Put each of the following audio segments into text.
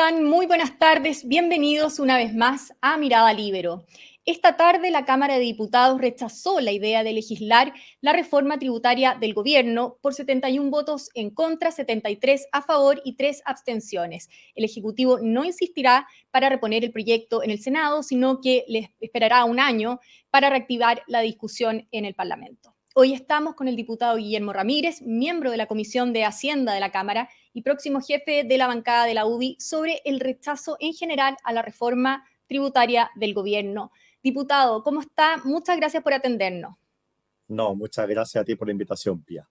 ¿Cómo están? Muy buenas tardes. Bienvenidos una vez más a Mirada Libero. Esta tarde la Cámara de Diputados rechazó la idea de legislar la reforma tributaria del gobierno por 71 votos en contra, 73 a favor y 3 abstenciones. El Ejecutivo no insistirá para reponer el proyecto en el Senado, sino que les esperará un año para reactivar la discusión en el Parlamento. Hoy estamos con el diputado Guillermo Ramírez, miembro de la Comisión de Hacienda de la Cámara y próximo jefe de la bancada de la UDI, sobre el rechazo en general a la reforma tributaria del gobierno. Diputado, ¿cómo está? Muchas gracias por atendernos. No, muchas gracias a ti por la invitación, Pia.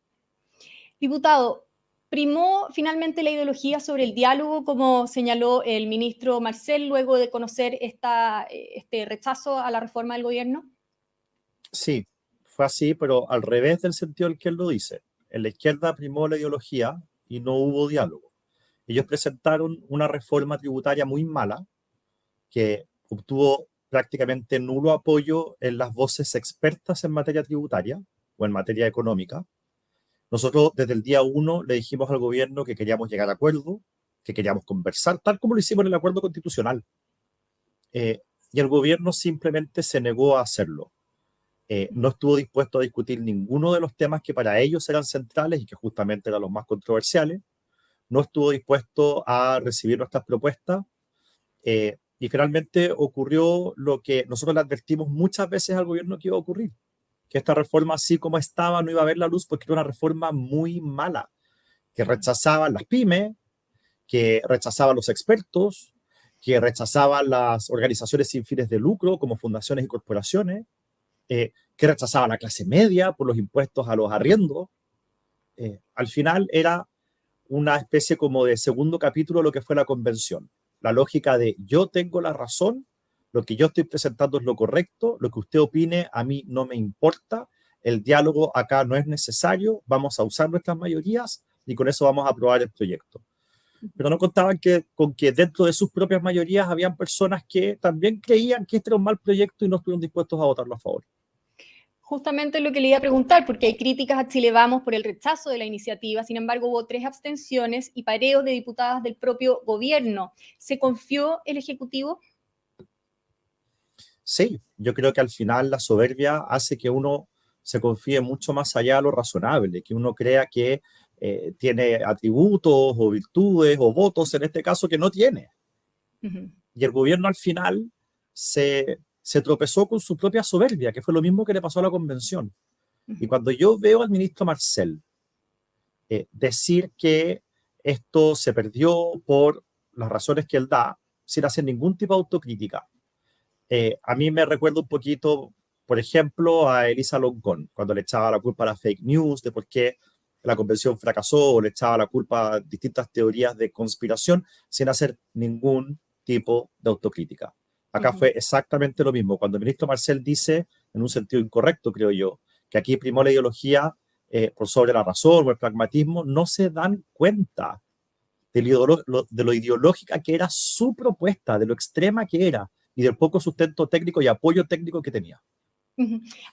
Diputado, primó finalmente la ideología sobre el diálogo, como señaló el ministro Marcel luego de conocer esta, este rechazo a la reforma del gobierno? Sí, fue así, pero al revés del sentido en que él lo dice. En la izquierda primó la ideología y no hubo diálogo. Ellos presentaron una reforma tributaria muy mala que obtuvo prácticamente nulo apoyo en las voces expertas en materia tributaria o en materia económica. Nosotros desde el día uno le dijimos al gobierno que queríamos llegar a acuerdo, que queríamos conversar, tal como lo hicimos en el acuerdo constitucional. Eh, y el gobierno simplemente se negó a hacerlo. Eh, no estuvo dispuesto a discutir ninguno de los temas que para ellos eran centrales y que justamente eran los más controversiales. No estuvo dispuesto a recibir nuestras propuestas. Eh, y finalmente ocurrió lo que nosotros le advertimos muchas veces al gobierno que iba a ocurrir, que esta reforma así como estaba no iba a ver la luz porque era una reforma muy mala, que rechazaba las pymes, que rechazaba los expertos, que rechazaba las organizaciones sin fines de lucro como fundaciones y corporaciones, eh, que rechazaba la clase media por los impuestos a los arriendos. Eh, al final era una especie como de segundo capítulo de lo que fue la convención. La lógica de yo tengo la razón, lo que yo estoy presentando es lo correcto, lo que usted opine a mí no me importa, el diálogo acá no es necesario, vamos a usar nuestras mayorías y con eso vamos a aprobar el proyecto. Pero no contaban que, con que dentro de sus propias mayorías habían personas que también creían que este era un mal proyecto y no estuvieron dispuestos a votarlo a favor justamente lo que le iba a preguntar, porque hay críticas a Chile Vamos por el rechazo de la iniciativa, sin embargo hubo tres abstenciones y pareos de diputadas del propio gobierno. ¿Se confió el Ejecutivo? Sí, yo creo que al final la soberbia hace que uno se confíe mucho más allá de lo razonable, que uno crea que eh, tiene atributos o virtudes o votos, en este caso, que no tiene. Y el gobierno al final se se tropezó con su propia soberbia, que fue lo mismo que le pasó a la convención. Y cuando yo veo al ministro Marcel eh, decir que esto se perdió por las razones que él da, sin hacer ningún tipo de autocrítica, eh, a mí me recuerda un poquito, por ejemplo, a Elisa Loncón, cuando le echaba la culpa a la fake news de por qué la convención fracasó o le echaba la culpa a distintas teorías de conspiración sin hacer ningún tipo de autocrítica. Acá fue exactamente lo mismo. Cuando el ministro Marcel dice, en un sentido incorrecto, creo yo, que aquí primó la ideología eh, por sobre la razón o el pragmatismo, no se dan cuenta de lo, de lo ideológica que era su propuesta, de lo extrema que era y del poco sustento técnico y apoyo técnico que tenía.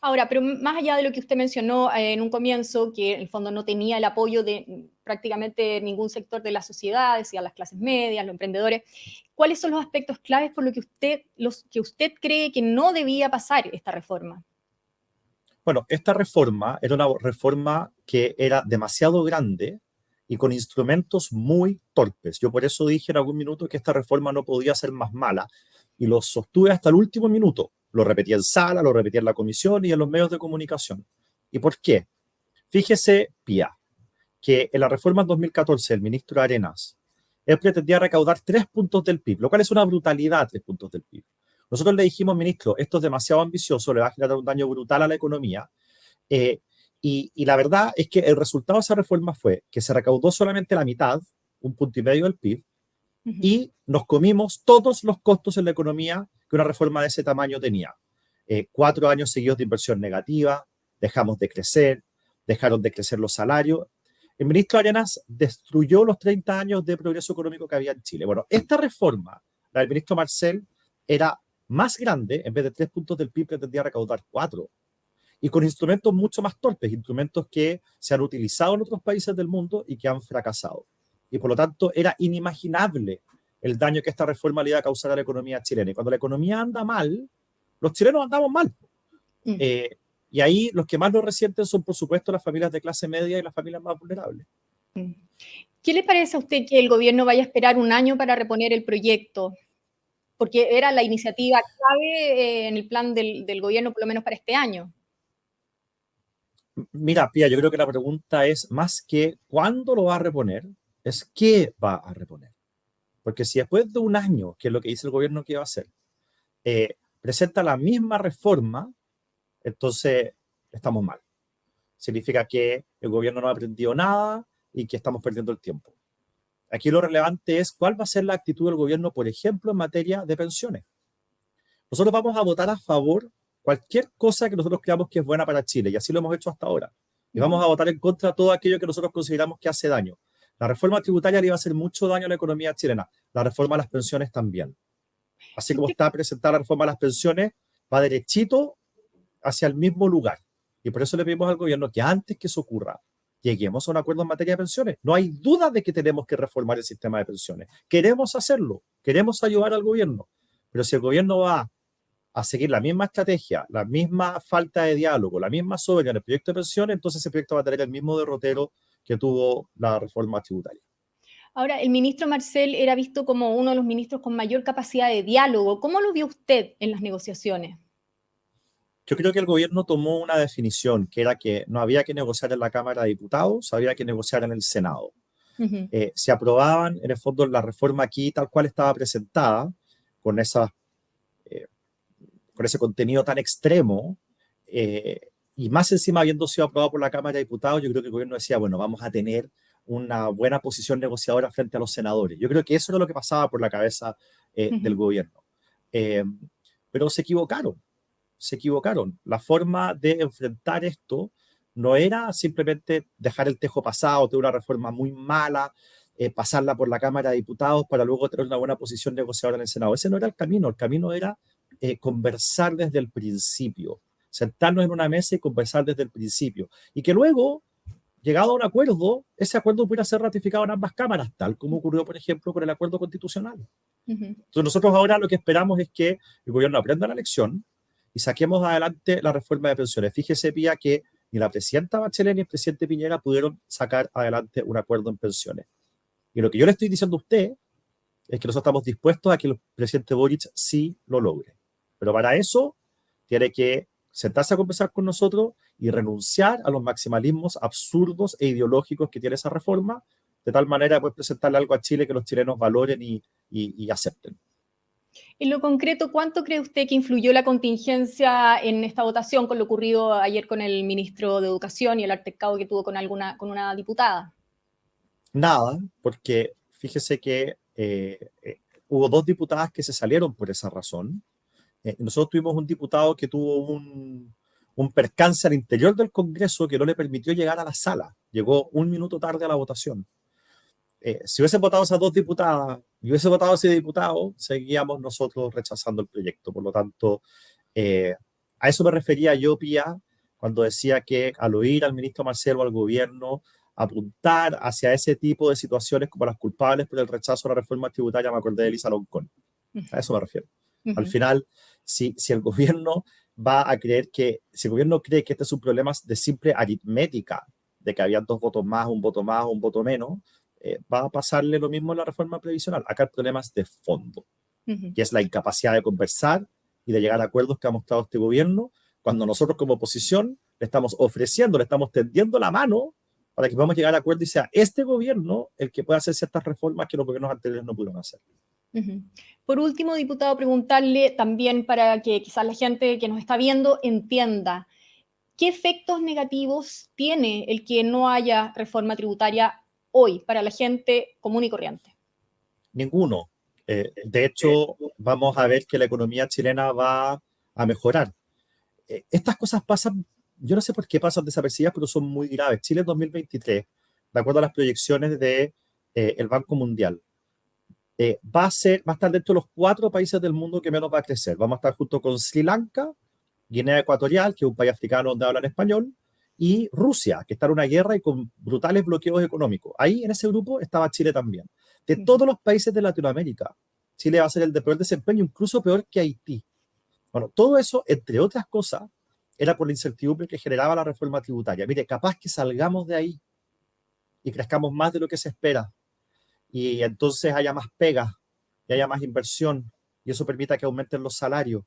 Ahora, pero más allá de lo que usted mencionó eh, en un comienzo, que en el fondo no tenía el apoyo de mm, prácticamente ningún sector de la sociedad, decía las clases medias, los emprendedores, ¿cuáles son los aspectos claves por los que usted, los que usted cree que no debía pasar esta reforma? Bueno, esta reforma era una reforma que era demasiado grande y con instrumentos muy torpes. Yo por eso dije en algún minuto que esta reforma no podía ser más mala y lo sostuve hasta el último minuto lo repetía en sala, lo repetía en la comisión y en los medios de comunicación. ¿Y por qué? Fíjese, Pía, que en la reforma 2014 el ministro Arenas, él pretendía recaudar tres puntos del PIB, lo cual es una brutalidad, tres puntos del PIB. Nosotros le dijimos, ministro, esto es demasiado ambicioso, le va a generar un daño brutal a la economía. Eh, y, y, la verdad es que el resultado de esa reforma fue que se recaudó solamente la mitad, un punto y medio del PIB, y nos comimos todos los costos en la economía que una reforma de ese tamaño tenía. Eh, cuatro años seguidos de inversión negativa, dejamos de crecer, dejaron de crecer los salarios. El ministro Arenas destruyó los 30 años de progreso económico que había en Chile. Bueno, esta reforma, la del ministro Marcel, era más grande, en vez de tres puntos del PIB pretendía recaudar cuatro. Y con instrumentos mucho más torpes, instrumentos que se han utilizado en otros países del mundo y que han fracasado. Y por lo tanto era inimaginable el daño que esta reforma le iba a causar a la economía chilena. Y cuando la economía anda mal, los chilenos andamos mal. Mm. Eh, y ahí los que más lo resienten son, por supuesto, las familias de clase media y las familias más vulnerables. Mm. ¿Qué le parece a usted que el gobierno vaya a esperar un año para reponer el proyecto? Porque era la iniciativa clave eh, en el plan del, del gobierno, por lo menos para este año. Mira, Pía, yo creo que la pregunta es más que cuándo lo va a reponer, es qué va a reponer. Porque si después de un año, que es lo que dice el gobierno que va a hacer, eh, presenta la misma reforma, entonces estamos mal. Significa que el gobierno no ha aprendido nada y que estamos perdiendo el tiempo. Aquí lo relevante es cuál va a ser la actitud del gobierno, por ejemplo, en materia de pensiones. Nosotros vamos a votar a favor cualquier cosa que nosotros creamos que es buena para Chile, y así lo hemos hecho hasta ahora. Y vamos a votar en contra de todo aquello que nosotros consideramos que hace daño. La reforma tributaria le iba a hacer mucho daño a la economía chilena, la reforma a las pensiones también. Así como está presentada la reforma a las pensiones, va derechito hacia el mismo lugar. Y por eso le pedimos al gobierno que antes que eso ocurra, lleguemos a un acuerdo en materia de pensiones. No hay duda de que tenemos que reformar el sistema de pensiones. Queremos hacerlo, queremos ayudar al gobierno. Pero si el gobierno va a seguir la misma estrategia, la misma falta de diálogo, la misma soberanía en el proyecto de pensiones, entonces ese proyecto va a tener el mismo derrotero que tuvo la reforma tributaria. Ahora, el ministro Marcel era visto como uno de los ministros con mayor capacidad de diálogo. ¿Cómo lo vio usted en las negociaciones? Yo creo que el gobierno tomó una definición, que era que no había que negociar en la Cámara de Diputados, había que negociar en el Senado. Eh, se aprobaban, en el fondo, la reforma aquí tal cual estaba presentada, con esas con ese contenido tan extremo, eh, y más encima habiendo sido aprobado por la Cámara de Diputados, yo creo que el gobierno decía, bueno, vamos a tener una buena posición negociadora frente a los senadores. Yo creo que eso era lo que pasaba por la cabeza eh, del gobierno. Eh, pero se equivocaron, se equivocaron. La forma de enfrentar esto no era simplemente dejar el tejo pasado, tener una reforma muy mala, pasarla por la Cámara de Diputados para luego tener una buena posición negociadora en el Senado. Ese no era el camino, el camino era eh, conversar desde el principio, sentarnos en una mesa y conversar desde el principio. Y que luego, llegado a un acuerdo, ese acuerdo pudiera ser ratificado en ambas cámaras, tal como ocurrió, por ejemplo, con el acuerdo constitucional. Entonces nosotros ahora lo que esperamos es que el gobierno aprenda la lección y saquemos adelante la reforma de pensiones. Fíjese, Pía, que ni la presidenta Bachelet ni el presidente Piñera pudieron sacar adelante un acuerdo en pensiones. Y lo que yo le estoy diciendo a usted es que nosotros estamos dispuestos a que el presidente Boric sí lo logre. Pero para eso tiene que sentarse a conversar con nosotros y renunciar a los maximalismos absurdos e ideológicos que tiene esa reforma, de tal manera que presentarle algo a Chile que los chilenos valoren y, y, acepten. En lo concreto, ¿cuánto cree usted que influyó la contingencia en esta votación con lo ocurrido ayer con el ministro de Educación y el altercado que tuvo con, alguna, con una diputada? Nada, porque fíjese que eh, eh, hubo dos diputadas que se salieron por esa razón. Eh, nosotros tuvimos un diputado que tuvo un, un percance al interior del Congreso que no le permitió llegar a la sala. Llegó un minuto tarde a la votación. Eh, si hubiesen votado esas dos diputadas y hubiese votado ese diputado, seguíamos nosotros rechazando el proyecto. Por lo tanto, eh, a eso me refería yo, Pía, cuando decía que al oír al ministro Marcelo, al gobierno, apuntar hacia ese tipo de situaciones como las culpables por el rechazo a la reforma tributaria, me acordé de Elisa Loncón. A eso me refiero. Al final, si, si el gobierno va a creer que, si el gobierno cree que este es un problema de simple aritmética, de que había dos votos más, un voto más, un voto menos, eh, va a pasarle lo mismo en la reforma previsional. Acá el problema es de fondo, que es la incapacidad de conversar y de llegar a acuerdos que ha mostrado este gobierno, cuando nosotros como oposición le estamos ofreciendo, le estamos tendiendo la mano para que podamos llegar a acuerdo y sea este gobierno el que pueda hacer ciertas reformas que los gobiernos anteriores no pudieron hacer. Por último, diputado, preguntarle también para que quizás la gente que nos está viendo entienda, ¿qué efectos negativos tiene el que no haya reforma tributaria hoy para la gente común y corriente? Ninguno. Eh, de hecho, vamos a ver que la economía chilena va a mejorar. Eh, estas cosas pasan, yo no sé por qué pasan desapercibidas, pero son muy graves. Chile 2023, de acuerdo a las proyecciones del de, eh, Banco Mundial, eh, va, a ser, va a estar dentro de los cuatro países del mundo que menos va a crecer. Vamos a estar junto con Sri Lanka, Guinea Ecuatorial, que es un país africano donde hablan español, y Rusia, que está en una guerra y con brutales bloqueos económicos. Ahí en ese grupo estaba Chile también. De todos los países de Latinoamérica, Chile va a ser el de peor desempeño, incluso peor que Haití. Bueno, todo eso, entre otras cosas, era por la incertidumbre que generaba la reforma tributaria. Mire, capaz que salgamos de ahí y crezcamos más de lo que se espera y entonces haya más pegas y haya más inversión y eso permita que aumenten los salarios.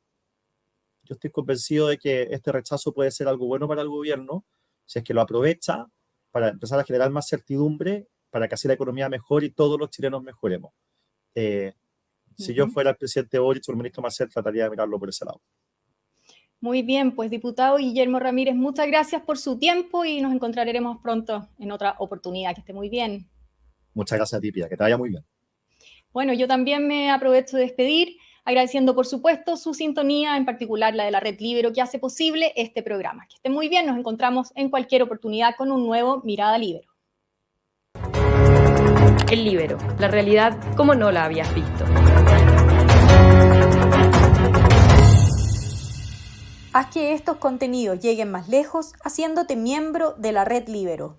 Yo estoy convencido de que este rechazo puede ser algo bueno para el gobierno si es que lo aprovecha para empezar a generar más certidumbre, para que así la economía mejore y todos los chilenos mejoremos. Eh, si yo fuera el presidente Boric o el ministro Marcel, trataría de mirarlo por ese lado. Muy bien, pues diputado Guillermo Ramírez, muchas gracias por su tiempo y nos encontraremos pronto en otra oportunidad. Que esté muy bien. Muchas gracias a ti, Pia, que te vaya muy bien. Bueno, yo también me aprovecho de despedir, agradeciendo por supuesto su sintonía, en particular la de la Red Libero, que hace posible este programa. Que esté muy bien, nos encontramos en cualquier oportunidad con un nuevo Mirada Libero. El Libero, la realidad como no la habías visto. Haz que estos contenidos lleguen más lejos haciéndote miembro de la red Libero.